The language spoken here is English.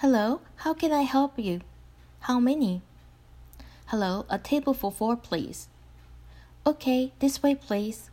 Hello, how can I help you? How many? Hello, a table for four, please. Okay, this way, please.